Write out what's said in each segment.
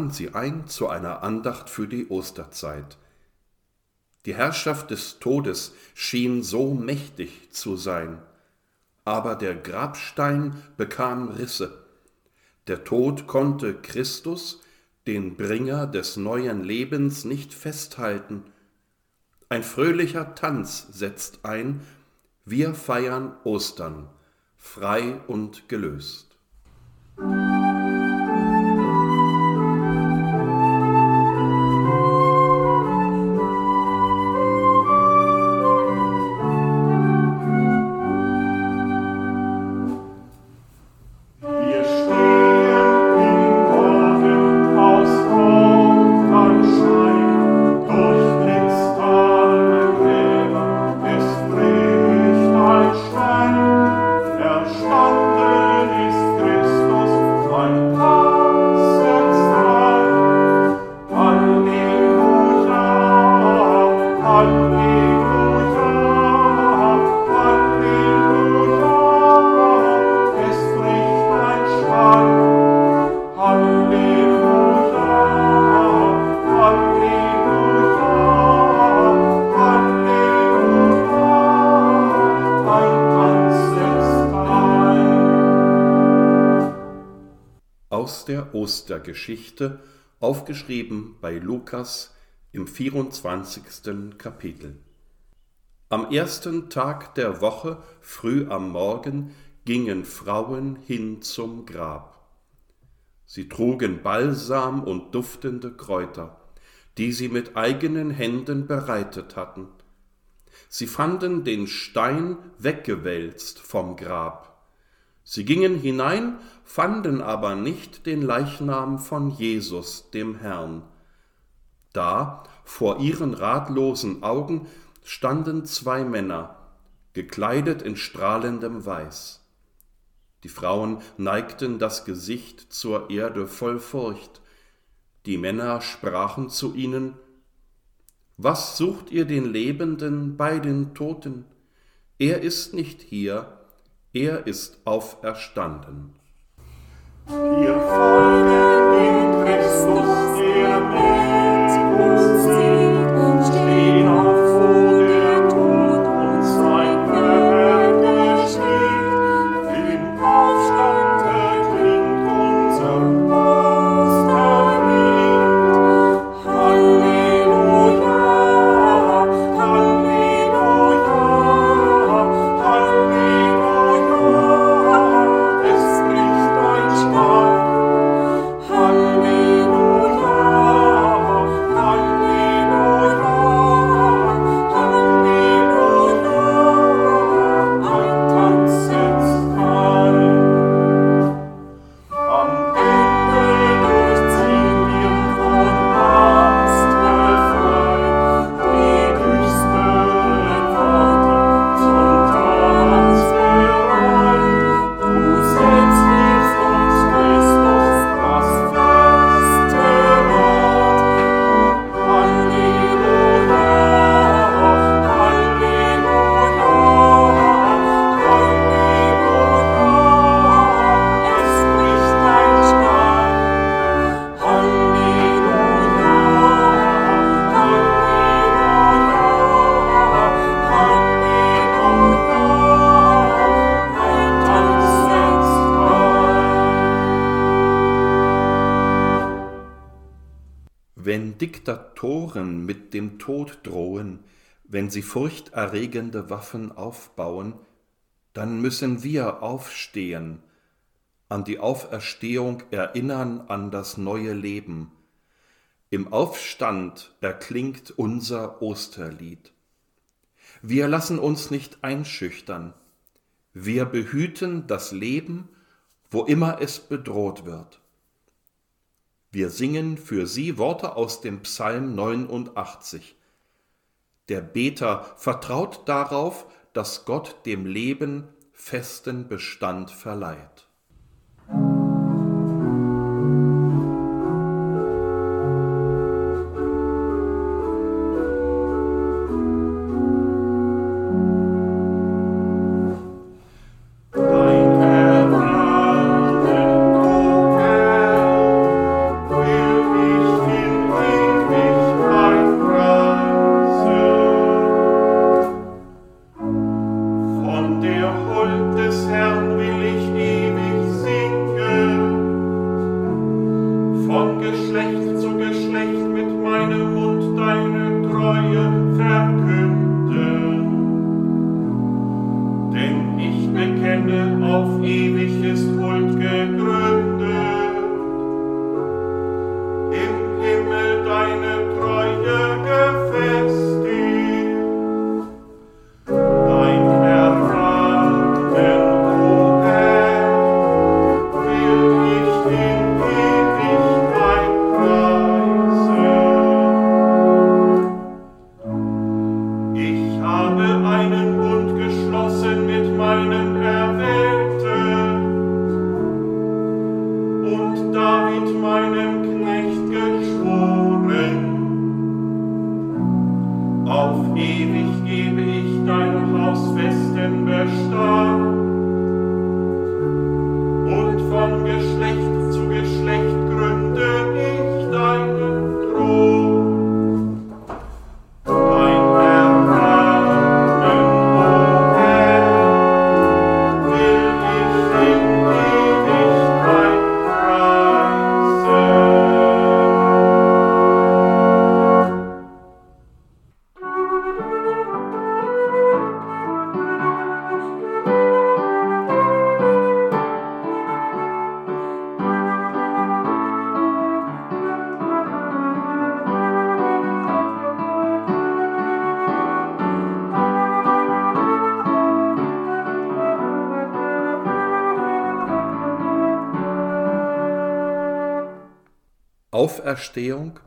Laden Sie ein zu einer Andacht für die Osterzeit. Die Herrschaft des Todes schien so mächtig zu sein, aber der Grabstein bekam Risse. Der Tod konnte Christus, den Bringer des neuen Lebens, nicht festhalten. Ein fröhlicher Tanz setzt ein, wir feiern Ostern, frei und gelöst. Aus der Ostergeschichte, aufgeschrieben bei Lukas im 24. Kapitel. Am ersten Tag der Woche, früh am Morgen, gingen Frauen hin zum Grab. Sie trugen Balsam und duftende Kräuter, die sie mit eigenen Händen bereitet hatten. Sie fanden den Stein weggewälzt vom Grab. Sie gingen hinein, fanden aber nicht den Leichnam von Jesus, dem Herrn. Da, vor ihren ratlosen Augen, standen zwei Männer, gekleidet in strahlendem Weiß. Die Frauen neigten das Gesicht zur Erde voll Furcht. Die Männer sprachen zu ihnen, Was sucht ihr den Lebenden bei den Toten? Er ist nicht hier, er ist auferstanden. Wir Diktatoren mit dem Tod drohen, wenn sie furchterregende Waffen aufbauen, dann müssen wir aufstehen, an die Auferstehung erinnern, an das neue Leben. Im Aufstand erklingt unser Osterlied. Wir lassen uns nicht einschüchtern. Wir behüten das Leben, wo immer es bedroht wird. Wir singen für sie Worte aus dem Psalm 89. Der Beter vertraut darauf, dass Gott dem Leben festen Bestand verleiht. Auf ewig ist gegründet. Im Himmel deine Treue gefestigt. Dein Erbarmen, o will ich in Ewigkeit preisen. Ich habe einen Auferstehung,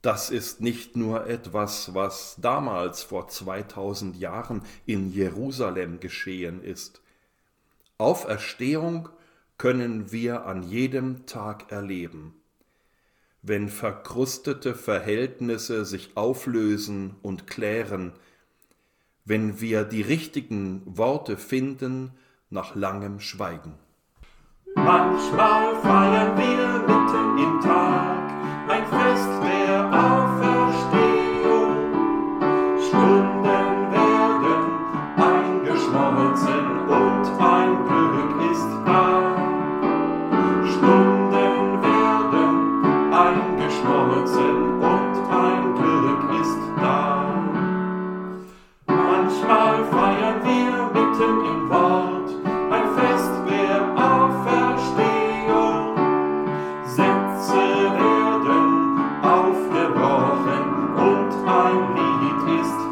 das ist nicht nur etwas, was damals vor 2000 Jahren in Jerusalem geschehen ist. Auferstehung können wir an jedem Tag erleben. Wenn verkrustete Verhältnisse sich auflösen und klären, wenn wir die richtigen Worte finden nach langem Schweigen. Manchmal feiern wir mitten im Tag ein und ein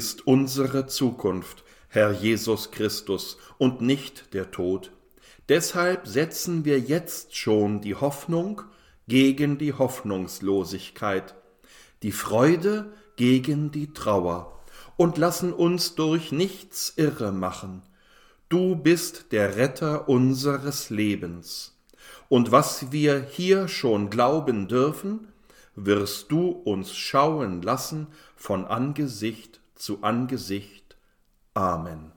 Du bist unsere Zukunft, Herr Jesus Christus, und nicht der Tod. Deshalb setzen wir jetzt schon die Hoffnung gegen die Hoffnungslosigkeit, die Freude gegen die Trauer und lassen uns durch nichts irre machen. Du bist der Retter unseres Lebens. Und was wir hier schon glauben dürfen, wirst du uns schauen lassen von Angesicht zu Angesicht. Amen.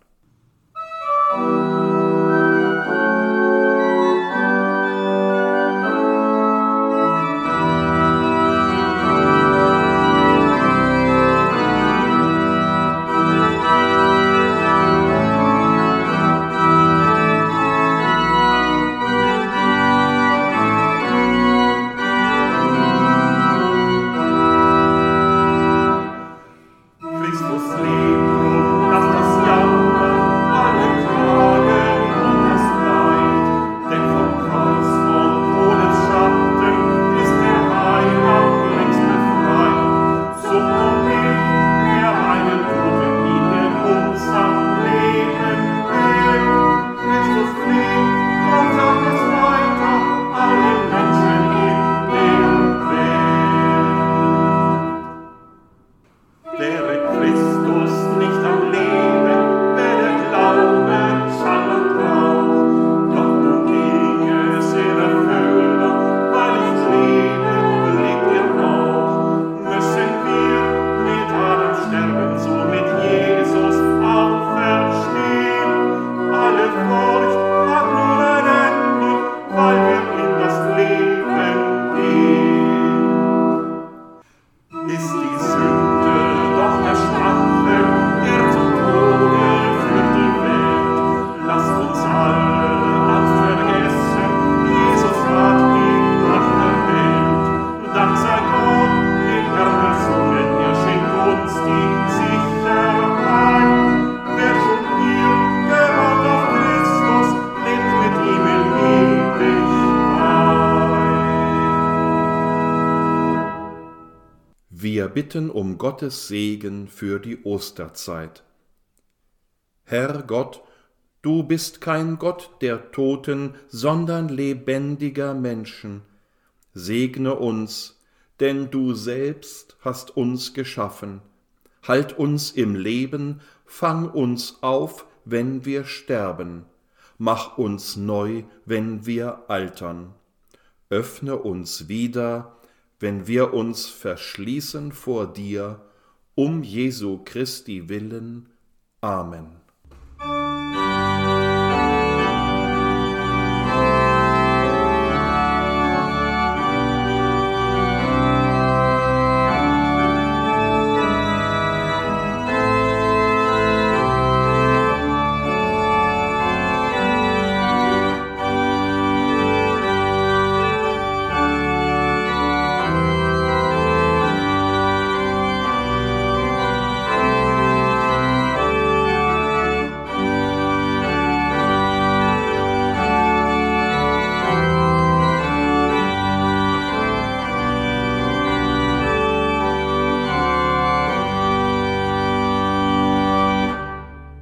Bitten um Gottes Segen für die Osterzeit. Herr Gott, du bist kein Gott der Toten, sondern lebendiger Menschen. Segne uns, denn du selbst hast uns geschaffen. Halt uns im Leben, fang uns auf, wenn wir sterben. Mach uns neu, wenn wir altern. Öffne uns wieder, wenn wir uns verschließen vor dir, um Jesu Christi willen. Amen.